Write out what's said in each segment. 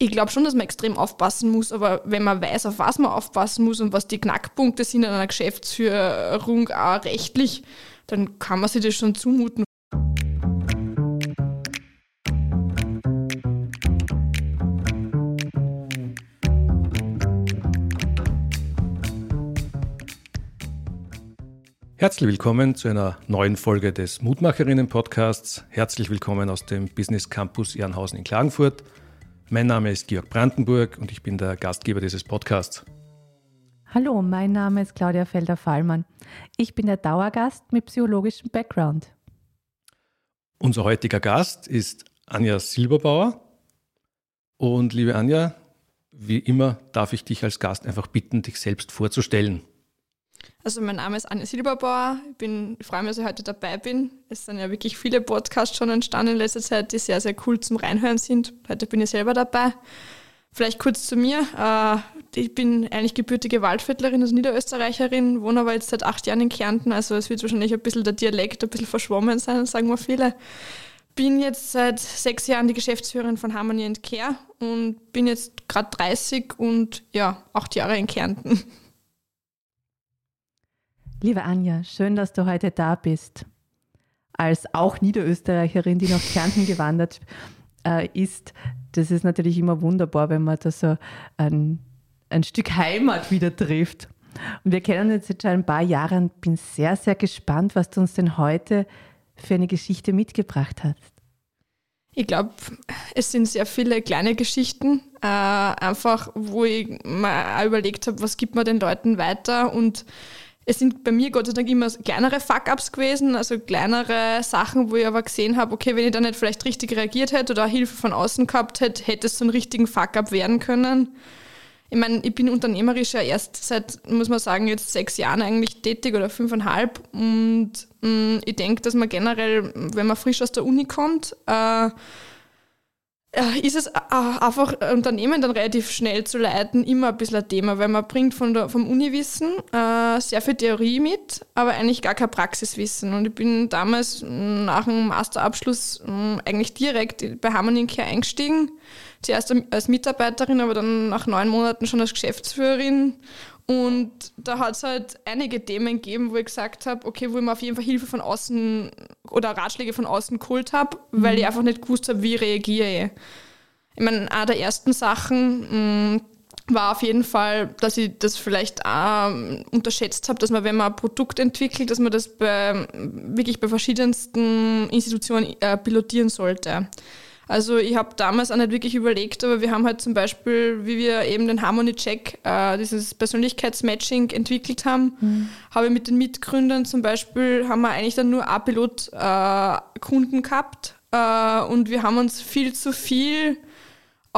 Ich glaube schon, dass man extrem aufpassen muss, aber wenn man weiß, auf was man aufpassen muss und was die Knackpunkte sind in einer Geschäftsführung auch rechtlich, dann kann man sich das schon zumuten. Herzlich willkommen zu einer neuen Folge des Mutmacherinnen-Podcasts. Herzlich willkommen aus dem Business Campus Ehrenhausen in Klagenfurt. Mein Name ist Georg Brandenburg und ich bin der Gastgeber dieses Podcasts. Hallo, mein Name ist Claudia Felder-Fallmann. Ich bin der Dauergast mit psychologischem Background. Unser heutiger Gast ist Anja Silberbauer. Und liebe Anja, wie immer darf ich dich als Gast einfach bitten, dich selbst vorzustellen. Also mein Name ist Anja Silberbauer. Ich, bin, freue mich, dass ich heute dabei bin. Es sind ja wirklich viele Podcasts schon entstanden in letzter Zeit, die sehr, sehr cool zum Reinhören sind. Heute bin ich selber dabei. Vielleicht kurz zu mir. Äh, ich bin eigentlich gebürtige Waldviertlerin, also Niederösterreicherin, wohne aber jetzt seit acht Jahren in Kärnten. Also es wird wahrscheinlich ein bisschen der Dialekt ein bisschen verschwommen sein, sagen wir viele. Bin jetzt seit sechs Jahren die Geschäftsführerin von Harmony Care und bin jetzt gerade 30 und ja, acht Jahre in Kärnten. Liebe Anja, schön, dass du heute da bist. Als auch Niederösterreicherin, die nach Kärnten gewandert äh, ist, das ist natürlich immer wunderbar, wenn man da so ein, ein Stück Heimat wieder trifft. Und wir kennen uns jetzt schon ein paar Jahre und bin sehr, sehr gespannt, was du uns denn heute für eine Geschichte mitgebracht hast. Ich glaube, es sind sehr viele kleine Geschichten, äh, einfach wo ich mir auch überlegt habe, was gibt man den Leuten weiter und es sind bei mir Gott sei Dank immer kleinere Fuck-ups gewesen, also kleinere Sachen, wo ich aber gesehen habe, okay, wenn ich da nicht vielleicht richtig reagiert hätte oder Hilfe von außen gehabt hätte, hätte es so einen richtigen Fuck-up werden können. Ich meine, ich bin unternehmerisch ja erst seit, muss man sagen, jetzt sechs Jahren eigentlich tätig oder fünfeinhalb. Und mh, mm, ich denke, dass man generell, wenn man frisch aus der Uni kommt, äh, ist es einfach Unternehmen dann relativ schnell zu leiten immer ein bisschen ein Thema, weil man bringt von der, vom Uniwissen äh, sehr viel Theorie mit, aber eigentlich gar kein Praxiswissen. Und ich bin damals nach dem Masterabschluss äh, eigentlich direkt bei Harmony Care eingestiegen. Zuerst als Mitarbeiterin, aber dann nach neun Monaten schon als Geschäftsführerin und da hat es halt einige Themen gegeben, wo ich gesagt habe, okay, wo ich mir auf jeden Fall Hilfe von außen oder Ratschläge von außen geholt habe, mhm. weil ich einfach nicht gewusst habe, wie reagiere ich. Ich meine, eine der ersten Sachen mh, mm, war auf jeden Fall, dass ich das vielleicht auch unterschätzt habe, dass man, wenn man ein Produkt entwickelt, dass man das bei, wirklich bei verschiedensten Institutionen äh, pilotieren sollte. Also ich habe damals auch nicht wirklich überlegt, aber wir haben halt zum Beispiel, wie wir eben den Harmony Check, äh, dieses Persönlichkeitsmatching entwickelt haben, mhm. habe ich mit den Mitgründern zum Beispiel, haben wir eigentlich dann nur A-Pilot-Kunden äh, gehabt äh, und wir haben uns viel zu viel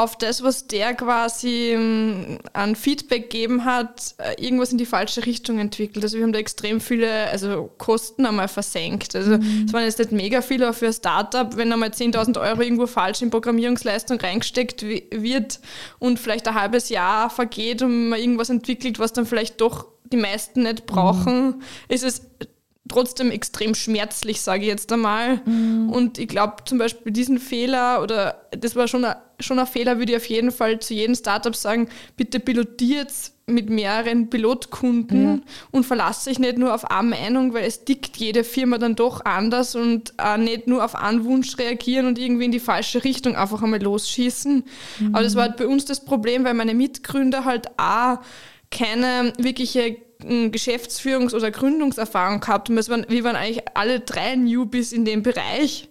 auf das, was der quasi ähm, an Feedback gegeben hat, äh, irgendwas in die falsche Richtung entwickelt. Also wir haben da extrem viele also Kosten einmal versenkt. Also mhm. es waren jetzt nicht mega viele, aber für ein Startup, wenn einmal 10.000 Euro irgendwo falsch in Programmierungsleistung reingesteckt wird und vielleicht ein halbes Jahr vergeht und man irgendwas entwickelt, was dann vielleicht doch die meisten nicht brauchen, mhm. ist es trotzdem extrem schmerzlich, sage ich jetzt einmal. Mhm. Und ich glaube zum Beispiel diesen Fehler oder das war schon ein, schon ein Fehler, würde ich auf jeden Fall zu jedem Startup sagen, bitte pilotiert mit mehreren Pilotkunden mhm. und verlasst sich nicht nur auf eine Meinung, weil es dickt jede Firma dann doch anders und äh, nicht nur auf einen Wunsch reagieren und irgendwie in die falsche Richtung einfach einmal losschießen. Mhm. Aber das war halt bei uns das Problem, weil meine Mitgründer halt auch keine wirkliche Geschäftsführungs- oder Gründungserfahrung gehabt und waren, wir waren eigentlich alle drei Newbies in dem Bereich.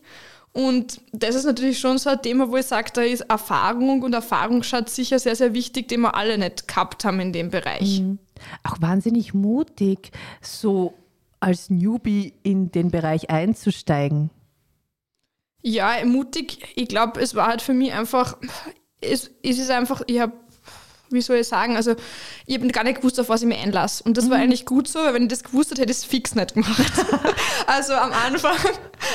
Und das ist natürlich schon so ein Thema, wo ich sage, da ist Erfahrung und Erfahrungsschatz sicher sehr, sehr wichtig, den wir alle nicht gehabt haben in dem Bereich. Mhm. Auch wahnsinnig mutig, so als Newbie in den Bereich einzusteigen. Ja, mutig. Ich glaube, es war halt für mich einfach, es, es ist einfach, ich habe wie soll ich sagen, also ich habe gar nicht gewusst, auf was ich mich einlasse. Und das mhm. war eigentlich gut so, weil wenn ich das gewusst hätte, hätte ich es fix nicht gemacht. also am Anfang,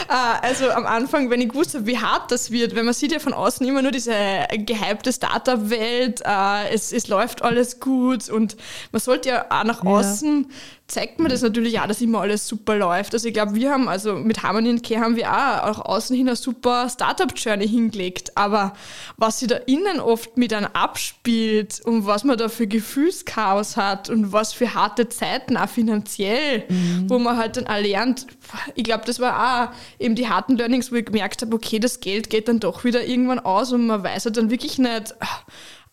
also am Anfang, wenn ich gewusst habe, wie hart das wird, wenn man sieht ja von außen immer nur diese gehypte Startup-Welt, äh, es, es läuft alles gut und man sollte ja auch nach außen ja zeigt mir das natürlich auch, dass immer alles super läuft. Also ich glaube, wir haben, also mit Harmony Care haben wir auch, auch außen hin eine super Startup-Journey hingelegt. Aber was sich da innen oft mit einem abspielt und was man da für Gefühlschaos hat und was für harte Zeiten auch finanziell, mhm. wo man halt dann auch lernt, ich glaube, das war auch eben die harten Learnings, wo ich gemerkt habe, okay, das Geld geht dann doch wieder irgendwann aus und man weiß halt dann wirklich nicht,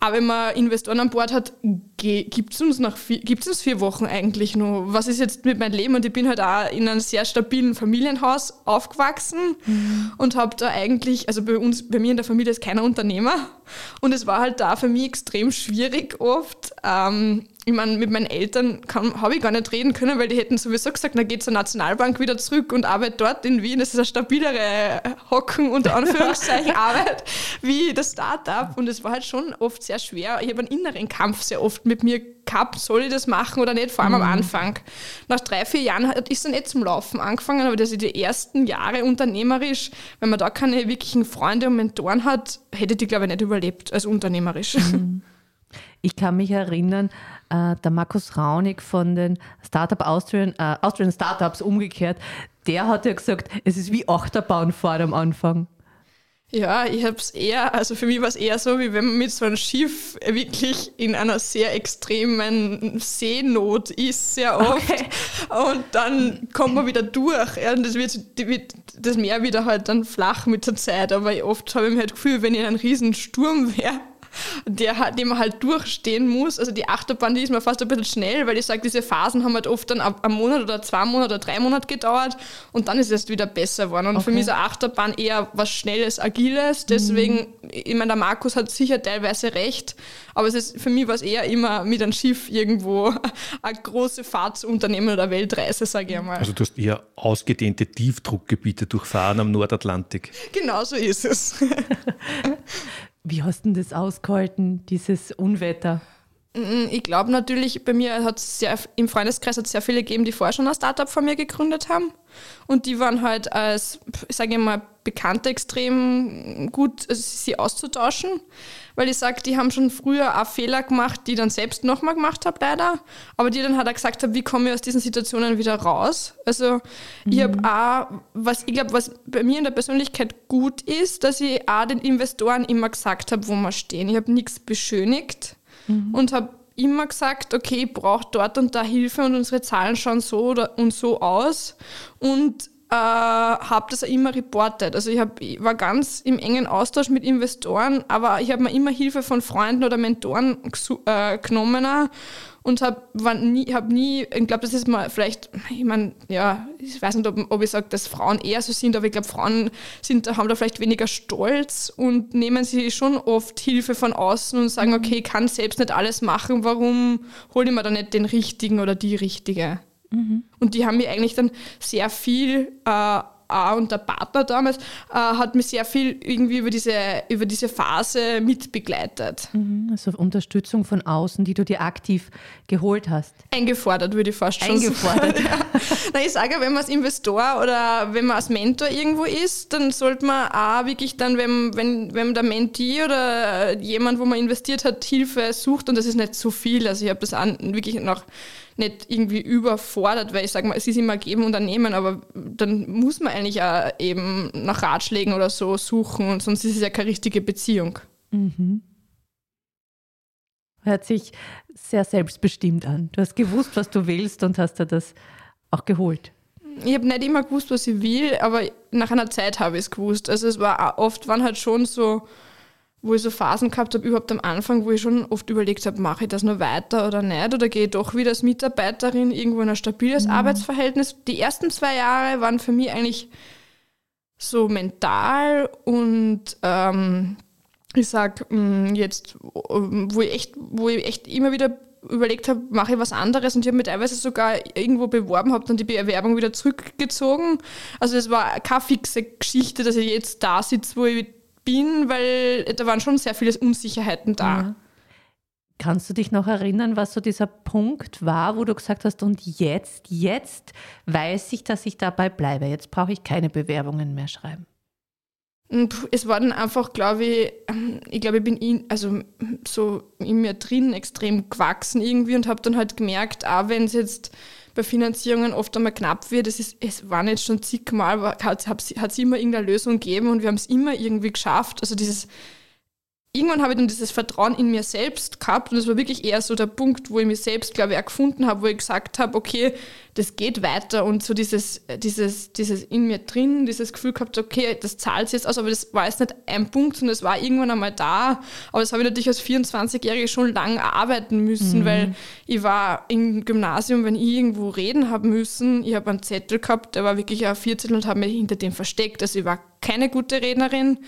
aber wenn man Investoren an Bord hat, gibt es uns nach vier, gibt's uns vier Wochen eigentlich noch? Was ist jetzt mit meinem Leben? Und ich bin halt auch in einem sehr stabilen Familienhaus aufgewachsen mhm. und habe da eigentlich, also bei uns, bei mir in der Familie ist keiner Unternehmer. Und es war halt da für mich extrem schwierig oft, ähm, ich meine, mit meinen Eltern habe ich gar nicht reden können, weil die hätten sowieso gesagt, na geht zur Nationalbank wieder zurück und arbeite dort in Wien. Das ist eine stabilere Hocken unter Anführungszeichen Arbeit wie das Startup. Und es war halt schon oft sehr schwer. Ich habe einen inneren Kampf sehr oft mit mir gehabt, soll ich das machen oder nicht, vor allem mhm. am Anfang. Nach drei, vier Jahren ist es dann nicht zum Laufen angefangen, aber dass ich die ersten Jahre unternehmerisch, wenn man da keine wirklichen Freunde und Mentoren hat, hätte ich, glaube ich, nicht überlebt als unternehmerisch. Mhm. Ich kann mich erinnern, äh, der Markus Raunig von den Startup Austrian, äh, Austrian Startups umgekehrt, der hat ja gesagt, es ist wie Achterbahnfahren am Anfang. Ja, ich habe es eher, also für mich war es eher so, wie wenn man mit so einem Schiff wirklich in einer sehr extremen Seenot ist, sehr oft. Okay. Und dann kommt man wieder durch. Ja, und das, wird, das Meer wieder halt dann flach mit der Zeit. Aber oft habe ich mir halt das Gefühl, wenn ich in einem riesen Sturm wäre, der, den man halt durchstehen muss. Also die Achterbahn, die ist mir fast ein bisschen schnell, weil ich sage, diese Phasen haben halt oft dann einen Monat oder zwei Monate oder drei Monate gedauert und dann ist es wieder besser geworden. Und okay. für mich ist eine Achterbahn eher was Schnelles, Agiles. Deswegen, mhm. ich meine, der Markus hat sicher teilweise recht, aber es ist für mich was eher immer mit einem Schiff irgendwo eine große Fahrt zu unternehmen oder Weltreise, sage ich mal. Also du hast eher ausgedehnte Tiefdruckgebiete durchfahren am Nordatlantik. Genau so ist es. Wie hast du das ausgehalten, dieses Unwetter? Mm, ich glaube natürlich, bei mir hat es sehr, im Freundeskreis hat es sehr viele gegeben, die vorher schon ein Startup von mir gegründet haben. Und die waren halt als, ich sage mal, Bekannte extrem gut, also sie auszutauschen. Weil ich sage, die haben schon früher auch Fehler gemacht, die ich dann selbst nochmal gemacht habe, leider. Aber die dann halt auch gesagt haben, wie komme ich aus diesen Situationen wieder raus. Also mhm. ich habe auch, was ich glaube, was bei mir in der Persönlichkeit gut ist, dass ich auch den Investoren immer gesagt habe, wo wir stehen. Ich habe nichts beschönigt mhm. und habe immer gesagt, okay, ich brauche dort und da Hilfe und unsere Zahlen schauen so oder, und so aus. Und äh, habe das auch immer reportet. Also ich, hab, ich war ganz im engen Austausch mit Investoren, aber ich habe mir immer Hilfe von Freunden oder Mentoren äh, genommen und habe nie, hab nie, ich glaube, das ist mal vielleicht, ich meine, ja, ich weiß nicht, ob, ob ich sage, dass Frauen eher so sind, aber ich glaube, Frauen sind, haben da vielleicht weniger Stolz und nehmen sich schon oft Hilfe von außen und sagen, mhm. okay, ich kann selbst nicht alles machen, warum hole ich mir da nicht den Richtigen oder die Richtige? Mhm. Und die haben mir eigentlich dann sehr viel äh, und der Partner damals äh, hat mich sehr viel irgendwie über diese, über diese Phase mitbegleitet. Mhm, also Unterstützung von außen, die du dir aktiv geholt hast. Eingefordert, würde ich fast schon Eingefordert. sagen. ja. Na, ich sage, wenn man als Investor oder wenn man als Mentor irgendwo ist, dann sollte man auch wirklich dann, wenn, wenn, wenn der Mentee oder jemand, wo man investiert hat, Hilfe sucht und das ist nicht so viel. Also ich habe das an, wirklich noch nicht irgendwie überfordert, weil ich sage mal, es ist immer geben und nehmen, aber dann muss man eigentlich auch eben nach Ratschlägen oder so suchen und sonst ist es ja keine richtige Beziehung. Mhm. Hört sich sehr selbstbestimmt an. Du hast gewusst, was du willst und hast dir das auch geholt. Ich habe nicht immer gewusst, was ich will, aber nach einer Zeit habe ich es gewusst. Also es war oft waren halt schon so wo ich so Phasen gehabt habe, überhaupt am Anfang, wo ich schon oft überlegt habe, mache ich das noch weiter oder nicht, oder gehe ich doch wieder als Mitarbeiterin irgendwo in ein stabiles mhm. Arbeitsverhältnis. Die ersten zwei Jahre waren für mich eigentlich so mental und ähm, ich sag mm, jetzt, wo ich echt, wo ich echt immer wieder überlegt habe, mache ich was anderes und ich habe mich teilweise sogar irgendwo beworben, habe dann die Bewerbung wieder zurückgezogen. Also es war keine fixe Geschichte, dass ich jetzt da sitze, wo ich bin, weil da waren schon sehr viele Unsicherheiten da. Ja. Kannst du dich noch erinnern, was so dieser Punkt war, wo du gesagt hast, und jetzt, jetzt weiß ich, dass ich dabei bleibe. Jetzt brauche ich keine Bewerbungen mehr schreiben. Es war dann einfach, glaube ich, ich glaube, ich bin in, also so in mir drin extrem gewachsen irgendwie und habe dann halt gemerkt, auch wenn es jetzt bei Finanzierungen oft einmal knapp wird, es, ist, es waren jetzt schon zigmal, hat es immer irgendeine Lösung gegeben und wir haben es immer irgendwie geschafft. Also dieses irgendwann habe ich dann dieses Vertrauen in mir selbst gehabt und das war wirklich eher so der Punkt, wo ich mich selbst, glaube ich, auch gefunden habe, wo ich gesagt habe, okay, das geht weiter und so dieses, dieses, dieses in mir drin, dieses Gefühl gehabt, okay, das zahlt jetzt aus, aber das war jetzt nicht ein Punkt, sondern es war irgendwann einmal da. Aber das habe ich natürlich als 24-Jährige schon lange arbeiten müssen, mhm. weil ich war im Gymnasium, wenn ich irgendwo reden habe müssen, ich habe einen Zettel gehabt, der war wirklich ein Viertel und habe mich hinter dem versteckt. Also ich war keine gute Rednerin.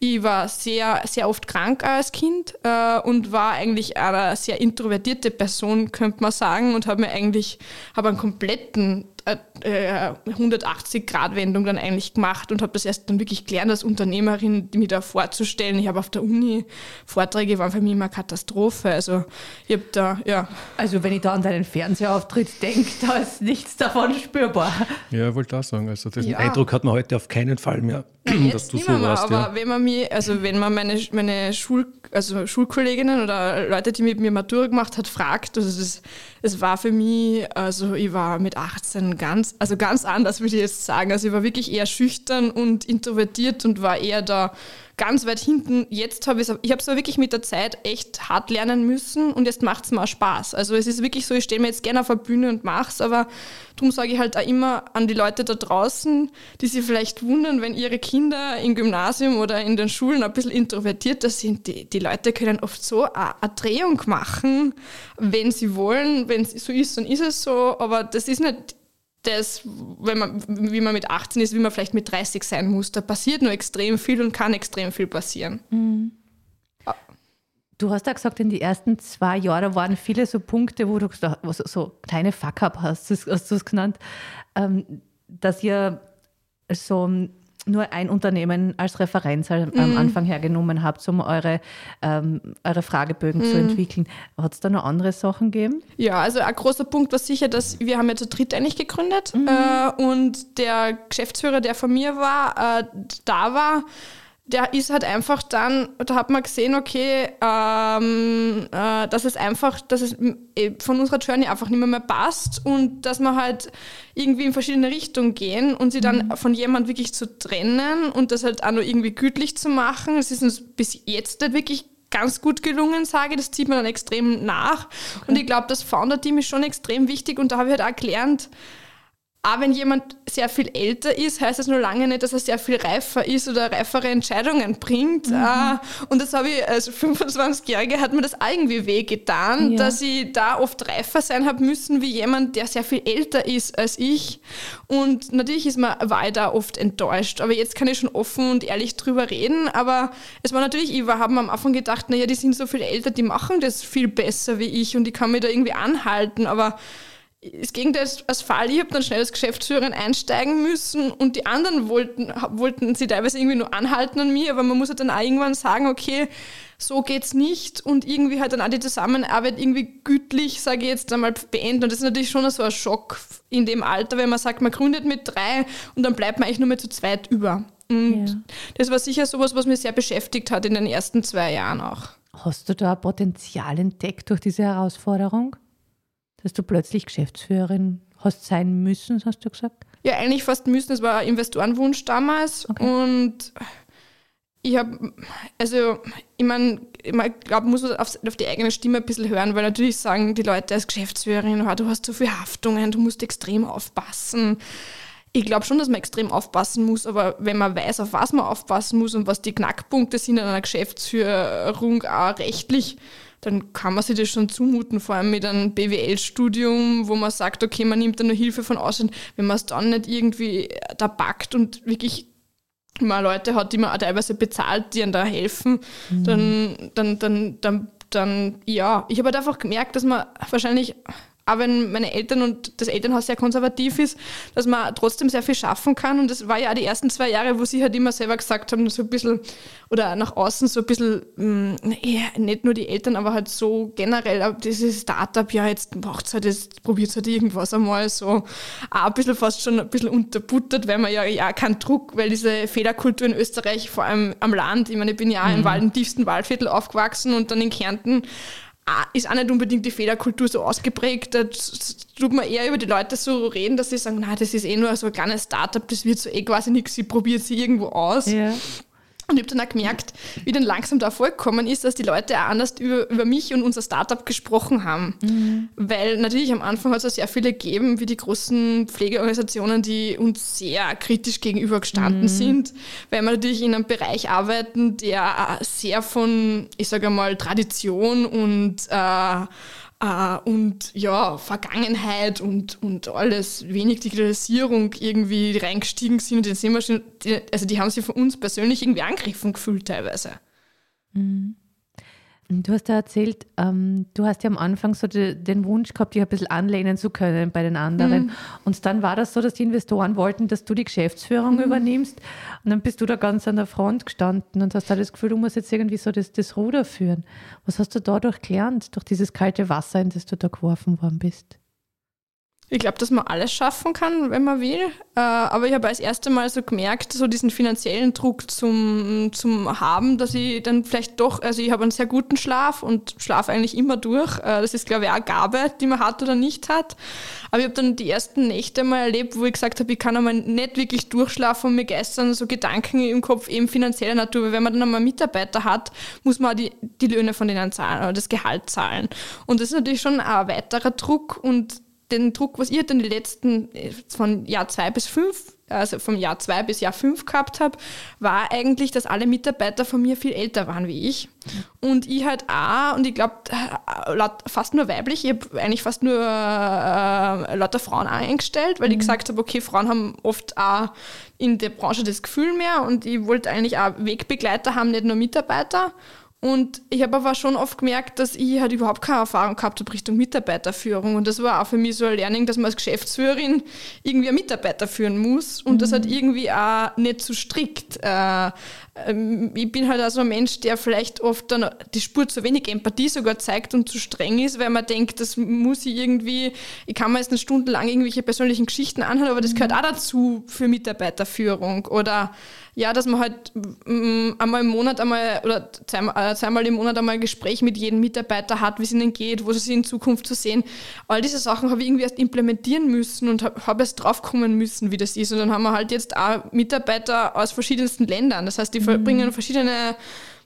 Ich war sehr, sehr oft krank als Kind äh, und war eigentlich eine sehr introvertierte Person, könnte man sagen, und habe mir eigentlich habe einen kompletten 180-Grad-Wendung dann eigentlich gemacht und habe das erst dann wirklich gelernt als Unternehmerin, mich da vorzustellen. Ich habe auf der Uni Vorträge, waren für mich immer Katastrophe. Also ich habe da, ja. Also wenn ich da an deinen Fernsehauftritt denke, da ist nichts davon spürbar. Ja, ich wollte auch sagen, also den ja. Eindruck hat man heute auf keinen Fall mehr, dass du so warst. Aber ja. wenn man mich, also wenn man meine, meine Schul, also Schulkolleginnen oder Leute, die mit mir Matura gemacht hat, fragt, also das, das war für mich, also ich war mit 18 ganz, also ganz anders, würde ich jetzt sagen. Also ich war wirklich eher schüchtern und introvertiert und war eher da ganz weit hinten. Jetzt habe ich es, ich habe es wirklich mit der Zeit echt hart lernen müssen und jetzt macht es mir auch Spaß. Also es ist wirklich so, ich stehe mir jetzt gerne auf der Bühne und mache es, aber darum sage ich halt auch immer an die Leute da draußen, die sich vielleicht wundern, wenn ihre Kinder im Gymnasium oder in den Schulen ein bisschen introvertierter sind. Die, die Leute können oft so eine, eine Drehung machen, wenn sie wollen. Wenn es so ist, dann ist es so, aber das ist nicht das, wenn man, wie man mit 18 ist, wie man vielleicht mit 30 sein muss. Da passiert nur extrem viel und kann extrem viel passieren. Mhm. Du hast ja gesagt, in den ersten zwei Jahren waren viele so Punkte, wo du so, so kleine Fuck-up hast, hast du es genannt, ähm, dass ihr so nur ein Unternehmen als Referenz am mhm. Anfang hergenommen habt, um eure, ähm, eure Fragebögen mhm. zu entwickeln. Hat es da noch andere Sachen gegeben? Ja, also ein großer Punkt war sicher, dass wir haben ja zu dritt eigentlich gegründet mhm. äh, und der Geschäftsführer, der von mir war, äh, da war, der ist halt einfach dann, da hat man gesehen, okay, ähm, äh, dass es einfach, dass es äh, von unserer Journey einfach nicht mehr, mehr passt und dass wir halt irgendwie in verschiedene Richtungen gehen und sie dann mhm. von jemand wirklich zu trennen und das halt auch nur irgendwie gütlich zu machen. Es ist uns bis jetzt nicht wirklich ganz gut gelungen, sage ich. Das zieht man dann extrem nach. Okay. Und ich glaube, das Founder-Team ist schon extrem wichtig und da habe ich halt auch gelernt, auch wenn jemand sehr viel älter ist, heißt das nur lange nicht, dass er sehr viel reifer ist oder reifere Entscheidungen bringt. Mhm. Äh, und das habe ich als 25-Jährige hat mir das irgendwie wehgetan, ja. dass ich da oft reifer sein habe müssen wie jemand, der sehr viel älter ist als ich. Und natürlich ist man, war ich da oft enttäuscht. Aber jetzt kann ich schon offen und ehrlich drüber reden. Aber es war natürlich, ich habe am Anfang gedacht, naja, die sind so viel älter, die machen das viel besser wie ich und ich kann mich da irgendwie anhalten. Aber es ging das als Fall, ich habe dann schnell als Geschäftsführerin einsteigen müssen und die anderen wollten, wollten sie teilweise irgendwie nur anhalten an mir, aber man muss halt dann auch irgendwann sagen, okay, so geht's nicht und irgendwie halt dann auch die Zusammenarbeit irgendwie gütlich, sage ich jetzt einmal, beenden. Und das ist natürlich schon so ein Schock in dem Alter, wenn man sagt, man gründet mit drei und dann bleibt man eigentlich nur mehr zu zweit über. Und ja. das war sicher sowas, was mich sehr beschäftigt hat in den ersten zwei Jahren auch. Hast du da Potenzial entdeckt durch diese Herausforderung? Dass du plötzlich Geschäftsführerin hast sein müssen, hast du gesagt? Ja, eigentlich fast müssen. Es war ein Investorenwunsch damals. Okay. Und ich habe, also, ich meine, ich glaube, muss man auf, auf, die eigene Stimme ein bisschen hören, weil natürlich sagen die Leute als Geschäftsführerin, oh, du hast so viele Haftungen, du musst extrem aufpassen. Ich glaube schon, dass man extrem aufpassen muss, aber wenn man weiß, auf was man aufpassen muss und was die Knackpunkte sind in einer Geschäftsführung auch rechtlich, dann kann man sich das schon zumuten, vor allem mit einem BWL-Studium, wo man sagt, okay, man nimmt da nur Hilfe von außen. Wenn man es dann nicht irgendwie da packt und wirklich mal Leute hat, die man auch teilweise bezahlt, die einem da helfen, mhm. dann, dann, dann, dann, dann, ja. Ich habe halt einfach gemerkt, dass man wahrscheinlich auch wenn meine Eltern und das Elternhaus sehr konservativ ist, dass man trotzdem sehr viel schaffen kann. Und das war ja auch die ersten zwei Jahre, wo sie halt immer selber gesagt haben, so ein bisschen, oder nach außen so ein bisschen, mh, mm, nicht nur die Eltern, aber halt so generell, dieses Startup, ja, jetzt macht halt, jetzt probiert halt irgendwas einmal so, auch ein bisschen fast schon ein bisschen unterbuttert, weil man ja, ja keinen Druck, weil diese Fehlerkultur in Österreich, vor allem am Land, ich meine, ich bin ja mhm. im, Wald, im tiefsten Waldviertel aufgewachsen und dann in Kärnten, ist auch nicht unbedingt die Fehlerkultur so ausgeprägt. Da tut man eher über die Leute so reden, dass sie sagen, na, das ist eh nur so ein kleines Startup, das wird so eh quasi nichts, sie probiert sie irgendwo aus. Ja. Und ich habe dann auch gemerkt, wie dann langsam da vorgekommen ist, dass die Leute auch anders über, über mich und unser Startup gesprochen haben. Mhm. Weil natürlich am Anfang hat es sehr viele gegeben, wie die großen Pflegeorganisationen, die uns sehr kritisch gegenüber gestanden mhm. sind, weil wir natürlich in einem Bereich arbeiten, der sehr von, ich sage mal, Tradition und äh, Uh, und ja, Vergangenheit und, und alles, wenig Digitalisierung irgendwie reingestiegen sind. Und den sind wir schon, die, also die haben sich von uns persönlich irgendwie angegriffen gefühlt teilweise. Mhm. Du hast ja erzählt, ähm, du hast ja am Anfang so de, den Wunsch gehabt, dich ein bisschen anlehnen zu können bei den anderen. Mhm. Und dann war das so, dass die Investoren wollten, dass du die Geschäftsführung mhm. übernimmst. Und dann bist du da ganz an der Front gestanden und hast da das Gefühl, du musst jetzt irgendwie so das, das Ruder führen. Was hast du dadurch gelernt, durch dieses kalte Wasser, in das du da geworfen worden bist? Ich glaube, dass man alles schaffen kann, wenn man will. Äh, aber ich habe als erste Mal so gemerkt, so diesen finanziellen Druck zum, zum Haben, dass ich dann vielleicht doch, also ich habe einen sehr guten Schlaf und schlafe eigentlich immer durch. Äh, das ist, glaube ich, auch eine Gabe, die man hat oder nicht hat. Aber ich habe dann die ersten Nächte mal erlebt, wo ich gesagt habe, ich kann einmal nicht wirklich durchschlafen und mir gestern so Gedanken im Kopf eben finanzieller Natur, weil wenn man dann einmal Mitarbeiter hat, muss man auch die, die Löhne von denen zahlen oder das Gehalt zahlen. Und das ist natürlich schon ein weiterer Druck und den Druck, was ich dann die letzten, äh, von Jahr zwei bis fünf, also vom Jahr zwei bis Jahr fünf gehabt habe, war eigentlich, dass alle Mitarbeiter von mir viel älter waren wie ich. Und ich halt auch, und ich glaube, äh, fast nur weiblich, ich habe eigentlich fast nur äh, lauter Frauen eingestellt, weil mhm. ich gesagt habe, okay, Frauen haben oft auch in der Branche das Gefühl mehr und ich wollte eigentlich auch Wegbegleiter haben, nicht nur Mitarbeiter. Und ich habe aber schon oft gemerkt, dass ich halt überhaupt keine Erfahrung gehabt habe Richtung Mitarbeiterführung. Und das war auch für mich so ein Learning, dass man als Geschäftsführerin irgendwie einen Mitarbeiter führen muss und mhm. das halt irgendwie auch nicht zu so strikt. Äh, ähm, ich bin halt auch so ein Mensch, der vielleicht oft dann die Spur zu wenig Empathie sogar zeigt und zu streng ist, weil man denkt, das muss ich irgendwie, ich kann mir jetzt eine Stunde lang irgendwelche persönlichen Geschichten anhören, aber das gehört auch dazu für Mitarbeiterführung. Oder ja, dass man halt mm, einmal im Monat einmal oder zweimal, äh, zweimal im Monat einmal ein Gespräch mit jedem Mitarbeiter hat, wie es ihnen geht, wo sie sich in Zukunft zu sehen. All diese Sachen habe ich irgendwie erst implementieren müssen und habe hab erst draufkommen müssen, wie das ist. Und dann haben wir halt jetzt auch Mitarbeiter aus verschiedensten Ländern. Das heißt, die mhm. Bringen verschiedene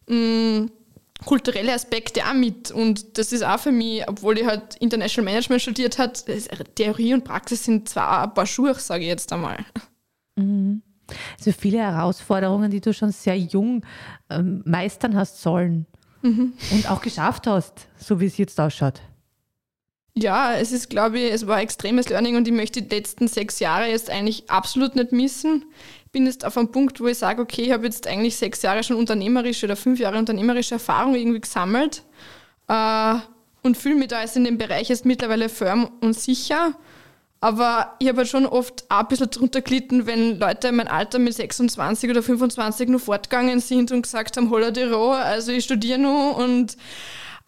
mh, mm, kulturelle Aspekte auch mit. Und das ist auch für mich, obwohl ich halt International Management studiert habe, Theorie und Praxis sind zwar ein paar Schuhe, sage ich jetzt einmal. Mhm. Also viele Herausforderungen, die du schon sehr jung ähm, meistern hast sollen mhm. und auch geschafft hast, so wie es jetzt ausschaut. Ja, es ist, glaube ich, es war extremes Learning und ich möchte die letzten sechs Jahre jetzt eigentlich absolut nicht missen. Bin jetzt auf einem Punkt, wo ich sage, okay, ich habe jetzt eigentlich sechs Jahre schon unternehmerische oder fünf Jahre unternehmerische Erfahrung irgendwie gesammelt äh, und fühle mich da jetzt in dem Bereich jetzt mittlerweile firm und sicher. Aber ich habe halt schon oft auch ein bisschen drunter gelitten, wenn Leute in meinem Alter mit 26 oder 25 nur fortgegangen sind und gesagt haben, holla die Roh, also ich studiere noch und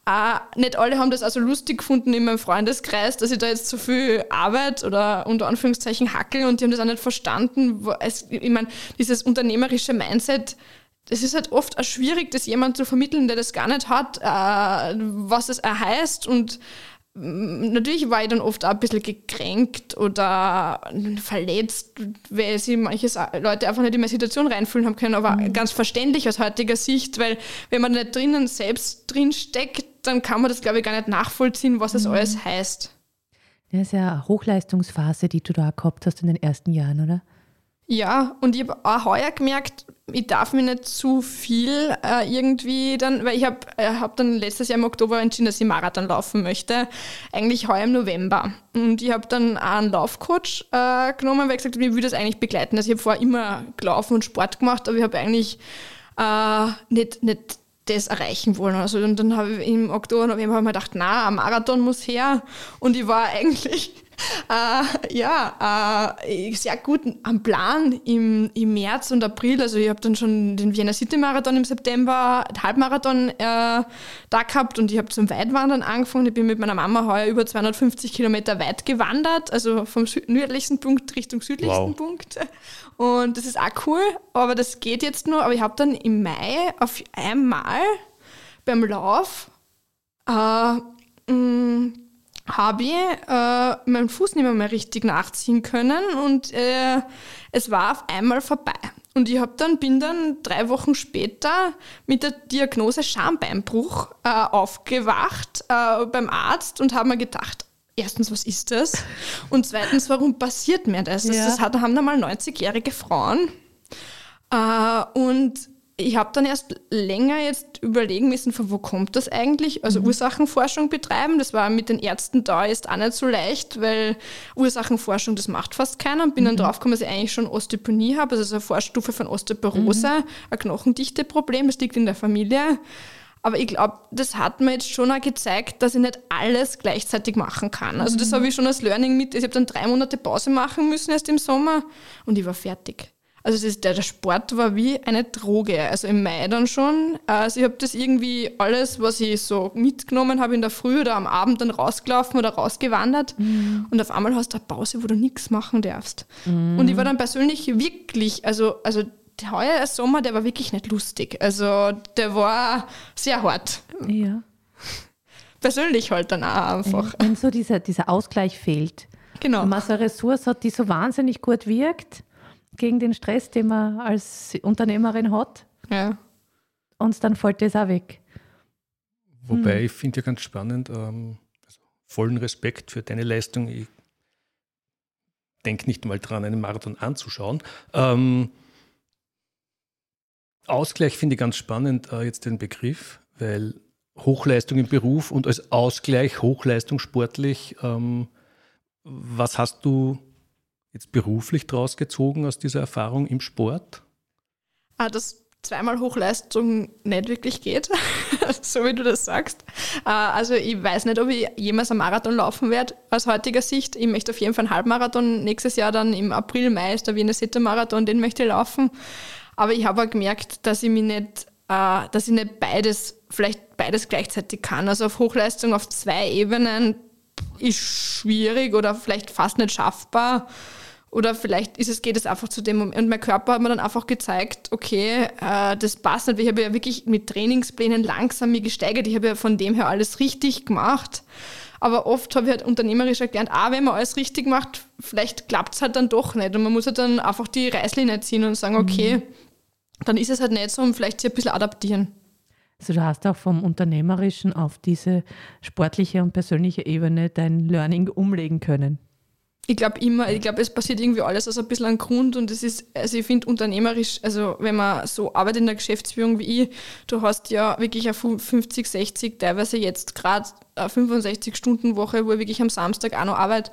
auch nicht alle haben das also lustig gefunden in meinem Freundeskreis, dass ich da jetzt so viel Arbeit oder unter Anführungszeichen hackel und die haben das auch nicht verstanden. Ich meine, dieses unternehmerische Mindset, das ist halt oft auch schwierig, das jemand zu vermitteln, der das gar nicht hat, äh, was das heißt und natürlich war ich dann oft auch ein bisschen gekränkt oder verletzt, weil sie manche Leute einfach nicht in meine Situation reinfühlen haben können, aber mhm. ganz verständlich aus heutiger Sicht, weil wenn man nicht drinnen selbst drin steckt, dann kann man das, glaube ich, gar nicht nachvollziehen, was das mhm. alles heißt. Das ist ja eine Hochleistungsphase, die du da gehabt hast in den ersten Jahren, oder? Ja, und ich habe auch heuer gemerkt, ich darf mir nicht zu viel äh, irgendwie dann, weil ich habe äh, hab dann letztes Jahr im Oktober entschieden, dass ich Marathon laufen möchte, eigentlich heuer im November. Und ich habe dann auch einen Laufcoach äh, genommen, weil ich gesagt habe, ich würde das eigentlich begleiten. Also ich habe vorher immer gelaufen und Sport gemacht, aber ich habe eigentlich äh, nicht, nicht das erreichen wollen. Also und dann habe ich im Oktober, November habe ich mir gedacht, na, ein Marathon muss her. Und ich war eigentlich äh, ja, äh, sehr gut am Plan im, im März und April. Also ich habe dann schon den Vienna City Marathon im September, den Halbmarathon äh, da gehabt und ich habe zum Weitwandern angefangen. Ich bin mit meiner Mama heuer über 250 Kilometer weit gewandert, also vom nördlichsten Punkt Richtung südlichsten wow. Punkt. Und das ist auch cool, aber das geht jetzt nur. Aber ich habe dann im Mai auf einmal beim Lauf äh, mh, habe ich äh, meinen Fuß nicht mehr, mehr richtig nachziehen können und äh, es war auf einmal vorbei. Und ich hab dann, bin dann drei Wochen später mit der Diagnose Schambeinbruch äh, aufgewacht äh, beim Arzt und habe mir gedacht, erstens, was ist das? Und zweitens, warum passiert mir das? Ja. Das, hat, haben da mal 90-jährige Frauen. Äh, und ich habe dann erst länger jetzt überlegen müssen, von wo kommt das eigentlich? Also mhm. Ursachenforschung betreiben. Das war mit den Ärzten da jetzt auch nicht so leicht, weil Ursachenforschung, das macht fast keiner. Und bin mhm. dann draufgekommen, dass ich eigentlich schon Osteoponie habe, also eine Vorstufe von Osteoporose, mhm. ein Knochendichteproblem, das liegt in der Familie. Aber ich glaube, das hat mir jetzt schon auch gezeigt, dass ich nicht alles gleichzeitig machen kann. Also das mhm. habe ich schon als Learning mit. Ich habe dann drei Monate Pause machen müssen erst im Sommer und ich war fertig. Also ist, der, der, Sport war wie eine Droge. Also im Mai dann schon. Also ich habe das irgendwie alles, was ich so mitgenommen habe in der Früh oder am Abend dann rausgelaufen oder rausgewandert. Mhm. Und auf einmal hast du eine Pause, wo du nichts machen darfst. Mhm. Und ich war dann persönlich wirklich, also, also der heuer Sommer, der war wirklich nicht lustig. Also der war sehr hart. Ja. Persönlich halt dann auch einfach. Wenn so dieser, dieser Ausgleich fehlt. Genau. Wenn man so eine Ressource hat, die so wahnsinnig gut wirkt, gegen den Stress, den man als Unternehmerin hat. Ja. Und dann fällt das auch weg. Wobei hm. ich finde ja ganz spannend, ähm, also vollen Respekt für deine Leistung. Ich denke nicht mal dran, einen Marathon anzuschauen. Ähm, Ausgleich finde ich ganz spannend, äh, jetzt den Begriff, weil Hochleistung im Beruf und als Ausgleich Hochleistung sportlich, ähm, was hast du jetzt beruflich draus gezogen aus dieser Erfahrung im Sport? Ah, dass zweimal Hochleistung nicht wirklich geht, so wie du das sagst. Ah, also ich weiß nicht, ob ich jemals einen Marathon laufen werde aus heutiger Sicht. Ich möchte auf jeden Fall einen Halbmarathon nächstes Jahr dann im April, Mai ist der Wiener City Marathon, den möchte ich laufen. Aber ich habe auch gemerkt, dass ich mich nicht, äh, dass ich nicht beides, vielleicht beides gleichzeitig kann. Also auf Hochleistung auf zwei Ebenen ist schwierig oder vielleicht fast nicht schaffbar. Oder vielleicht ist es, geht es einfach zu dem Moment. Und mein Körper hat mir dann einfach gezeigt, okay, äh, das passt nicht. Ich habe ja wirklich mit Trainingsplänen langsam mich gesteigert. Ich habe ja von dem her alles richtig gemacht. Aber oft habe ich halt unternehmerisch erklärt, ah, wenn man alles richtig macht, vielleicht klappt es halt dann doch nicht. Und man muss halt dann einfach die Reißlinie ziehen und sagen, okay, mhm. dann ist es halt nicht so und vielleicht sich ein bisschen adaptieren. Also du hast auch vom Unternehmerischen auf diese sportliche und persönliche Ebene dein Learning umlegen können. Ich glaube immer, ich glaube, es passiert irgendwie alles aus ein bisschen an Grund und es ist, also ich finde unternehmerisch, also wenn man so arbeitet in der Geschäftsführung wie ich, du hast ja wirklich eine 50, 60, teilweise jetzt gerade 65 Stunden Woche, wo ich wirklich am Samstag auch noch arbeite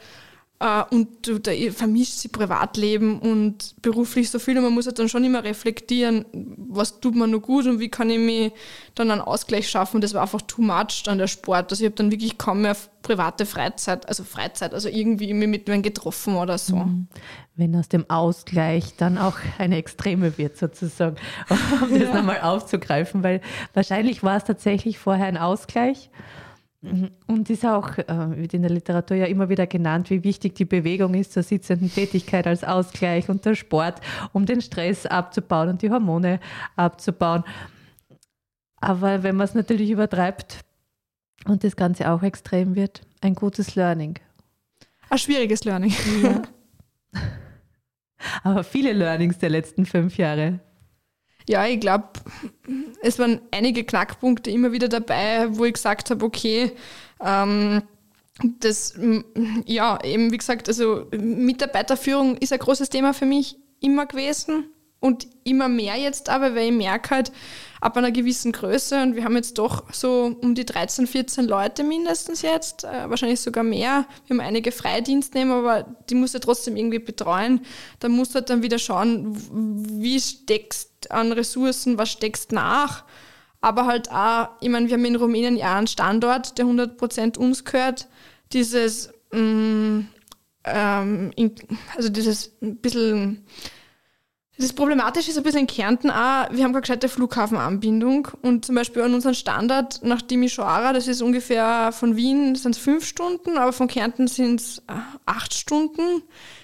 äh, und da vermischt sich Privatleben und beruflich so viel und man muss halt dann schon immer reflektieren, was tut man noch gut und wie kann ich mir dann einen Ausgleich schaffen. Das war einfach too much dann der Sport. Also ich habe dann wirklich kaum mehr private Freizeit, also Freizeit, also irgendwie mich mit mir getroffen oder so. Mhm. Wenn aus dem Ausgleich dann auch eine Extreme wird sozusagen, um das ja. nochmal aufzugreifen, weil wahrscheinlich war es tatsächlich vorher ein Ausgleich. Und ist auch, äh, wird in der Literatur ja immer wieder genannt, wie wichtig die Bewegung ist zur sitzenden Tätigkeit als Ausgleich und der Sport, um den Stress abzubauen und die Hormone abzubauen. Aber wenn man es natürlich übertreibt und das Ganze auch extrem wird, ein gutes Learning. Ein schwieriges Learning. Ja. Aber viele Learnings der letzten fünf Jahre. Ja, ich glaube, es waren einige Knackpunkte immer wieder dabei, wo ich gesagt habe, okay, ähm, das, ja, eben wie gesagt, also Mitarbeiterführung ist ein großes Thema für mich immer gewesen und immer mehr jetzt aber, weil ich merke halt, ab einer gewissen Größe und wir haben jetzt doch so um die 13, 14 Leute mindestens jetzt, äh, wahrscheinlich sogar mehr. Wir haben einige Freidienstnehmer, aber die muss ja trotzdem irgendwie betreuen. Da musst du halt dann wieder schauen, wie steckst an Ressourcen, was steckst nach. Aber halt auch, ich meine, wir haben in Rumänien ja einen Standort, der 100% uns gehört. Dieses, mh, mm, ähm, also dieses ein bisschen das Problematische ist ein bisschen in Kärnten auch, wir haben keine gescheite Flughafenanbindung und zum Beispiel an unseren Standard nach Timisoara, das ist ungefähr von Wien sind es fünf Stunden, aber von Kärnten sind es äh, acht Stunden.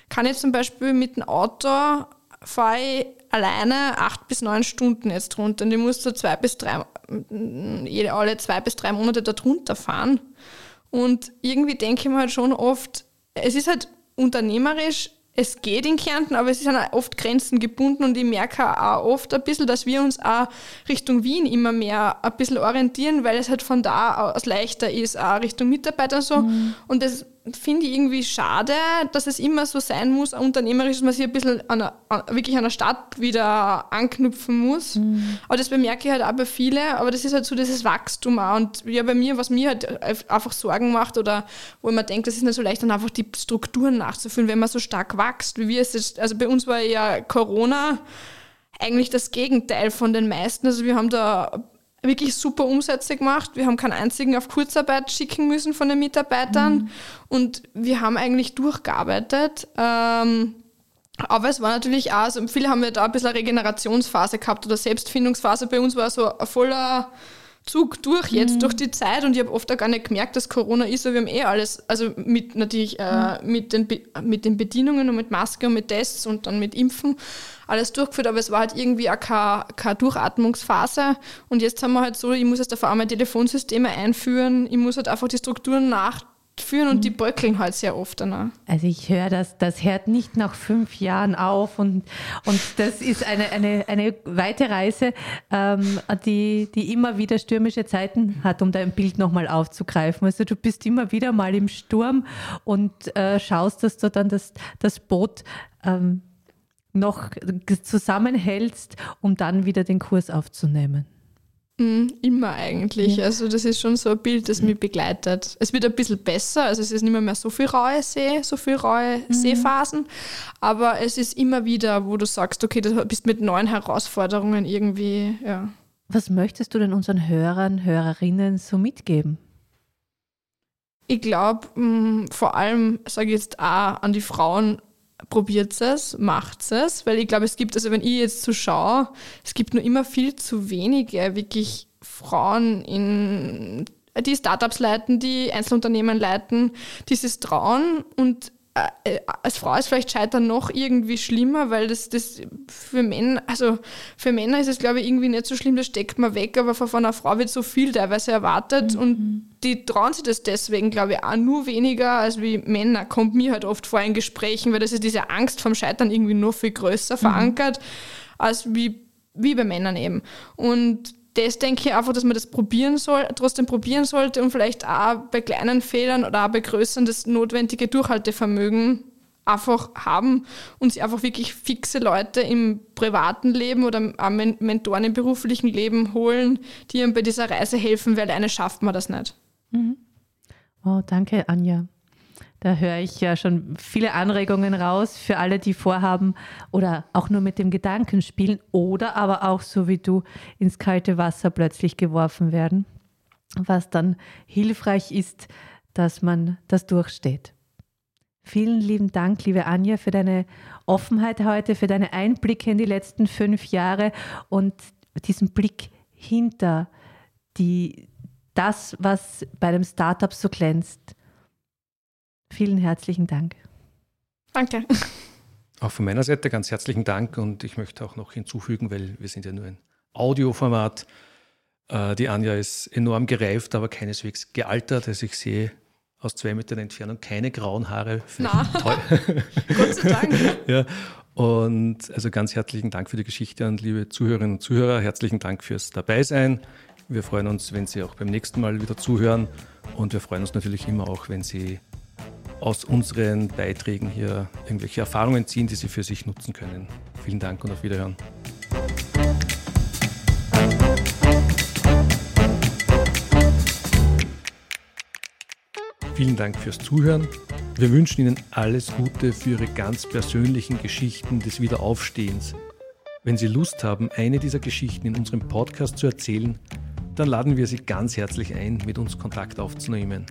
Kann ich zum Beispiel mit dem Auto fahre ich alleine acht bis neun Stunden jetzt runter und ich muss so zwei bis drei, alle zwei bis drei Monate da drunter fahren. Und irgendwie denke ich mir halt schon oft, es ist halt unternehmerisch es geht in Kärnten, aber es sind auch oft Grenzen gebunden und ich merke auch oft ein bisschen, dass wir uns auch Richtung Wien immer mehr ein bisschen orientieren, weil es halt von da aus leichter ist, auch Richtung Mitarbeiter und so. Mhm. Und das finde ich irgendwie schade, dass es immer so sein muss, unternehmerisch, dass man sich ein bisschen an einer, wirklich an der Stadt wieder anknüpfen muss. Mhm. Aber das bemerke ich halt auch bei vielen, aber das ist halt so dieses Wachstum auch. Und ja, bei mir, was mir halt einfach Sorgen macht oder wo man denkt, das ist nicht so leicht, dann einfach die Strukturen nachzuführen, wenn man so stark wächst, wie wir es jetzt, also bei uns war ja Corona eigentlich das Gegenteil von den meisten. Also wir haben da wirklich super Umsätze gemacht. Wir haben keinen einzigen auf Kurzarbeit schicken müssen von den Mitarbeitern mhm. und wir haben eigentlich durchgearbeitet. Ähm, aber es war natürlich auch, also viele haben ja da ein bisschen eine Regenerationsphase gehabt oder Selbstfindungsphase. Bei uns war so ein voller Zug durch jetzt, mhm. durch die Zeit und ich habe oft auch gar nicht gemerkt, dass Corona ist, aber wir haben eh alles, also mit natürlich äh, mhm. mit, den mit den Bedienungen und mit Maske und mit Tests und dann mit Impfen alles durchgeführt, aber es war halt irgendwie auch keine, keine Durchatmungsphase und jetzt haben wir halt so, ich muss jetzt auf einmal Telefonsysteme einführen, ich muss halt einfach die Strukturen nach führen und die mhm. bröckeln halt sehr oft danach. Also ich höre, dass das hört nicht nach fünf Jahren auf und, und das ist eine, eine, eine weite Reise, ähm, die, die immer wieder stürmische Zeiten hat, um dein Bild nochmal aufzugreifen. Also du bist immer wieder mal im Sturm und äh, schaust, dass du dann das, das Boot ähm, noch zusammenhältst, um dann wieder den Kurs aufzunehmen. Mhm, immer eigentlich. Ja. Also das ist schon so ein Bild, das mich begleitet. Es wird ein bisschen besser, also es ist nicht mehr, mehr so viel raue See, so viel raue mhm. Seephasen, aber es ist immer wieder, wo du sagst, okay, du bist mit neuen Herausforderungen irgendwie, ja. Was möchtest du denn unseren Hörern, Hörerinnen so mitgeben? Ich glaube, mm, vor allem, sage ich jetzt auch an die Frauen, probiert es, macht es, weil ich glaube, es gibt, also wenn ich jetzt so schaue, es gibt nur immer viel zu wenige wirklich Frauen in die Startups leiten, die Einzelunternehmen leiten, dieses Trauen und als Frau ist vielleicht Scheitern noch irgendwie schlimmer, weil das, das für Männer, also für Männer ist es glaube ich irgendwie nicht so schlimm, das steckt man weg, aber von einer Frau wird so viel teilweise erwartet mhm. und die trauen sich das deswegen glaube ich auch nur weniger als wie Männer, kommt mir halt oft vor in Gesprächen, weil das ist diese Angst vom Scheitern irgendwie noch viel größer mhm. verankert als wie, wie bei Männern eben. Und das denke ich einfach, dass man das probieren soll, trotzdem probieren sollte und vielleicht auch bei kleinen Fehlern oder auch bei größeren das notwendige Durchhaltevermögen einfach haben und sich einfach wirklich fixe Leute im privaten Leben oder auch Mentoren im beruflichen Leben holen, die ihm bei dieser Reise helfen, weil alleine schafft man das nicht. Mhm. Oh, danke, Anja. Da höre ich ja schon viele Anregungen raus für alle, die vorhaben oder auch nur mit dem Gedanken spielen oder aber auch so wie du ins kalte Wasser plötzlich geworfen werden, was dann hilfreich ist, dass man das durchsteht. Vielen lieben Dank, liebe Anja, für deine Offenheit heute, für deine Einblicke in die letzten fünf Jahre und diesen Blick hinter die, das, was bei einem Startup so glänzt Vielen herzlichen Dank. Danke. Auch von meiner Seite ganz herzlichen Dank und ich möchte auch noch hinzufügen, weil wir sind ja nur ein Audioformat. Äh, die Anja ist enorm gereift, aber keineswegs gealtert. Also ich sehe aus zwei Metern Entfernung keine grauen Haare. Na, Gott sei Dank. ja, und also ganz herzlichen Dank für die Geschichte und liebe Zuhörerinnen und Zuhörer, herzlichen Dank fürs Dabeisein. Wir freuen uns, wenn Sie auch beim nächsten Mal wieder zuhören und wir freuen uns natürlich immer auch, wenn Sie aus unseren Beiträgen hier irgendwelche Erfahrungen ziehen, die Sie für sich nutzen können. Vielen Dank und auf Wiederhören. Vielen Dank fürs Zuhören. Wir wünschen Ihnen alles Gute für Ihre ganz persönlichen Geschichten des Wiederaufstehens. Wenn Sie Lust haben, eine dieser Geschichten in unserem Podcast zu erzählen, dann laden wir Sie ganz herzlich ein, mit uns Kontakt aufzunehmen.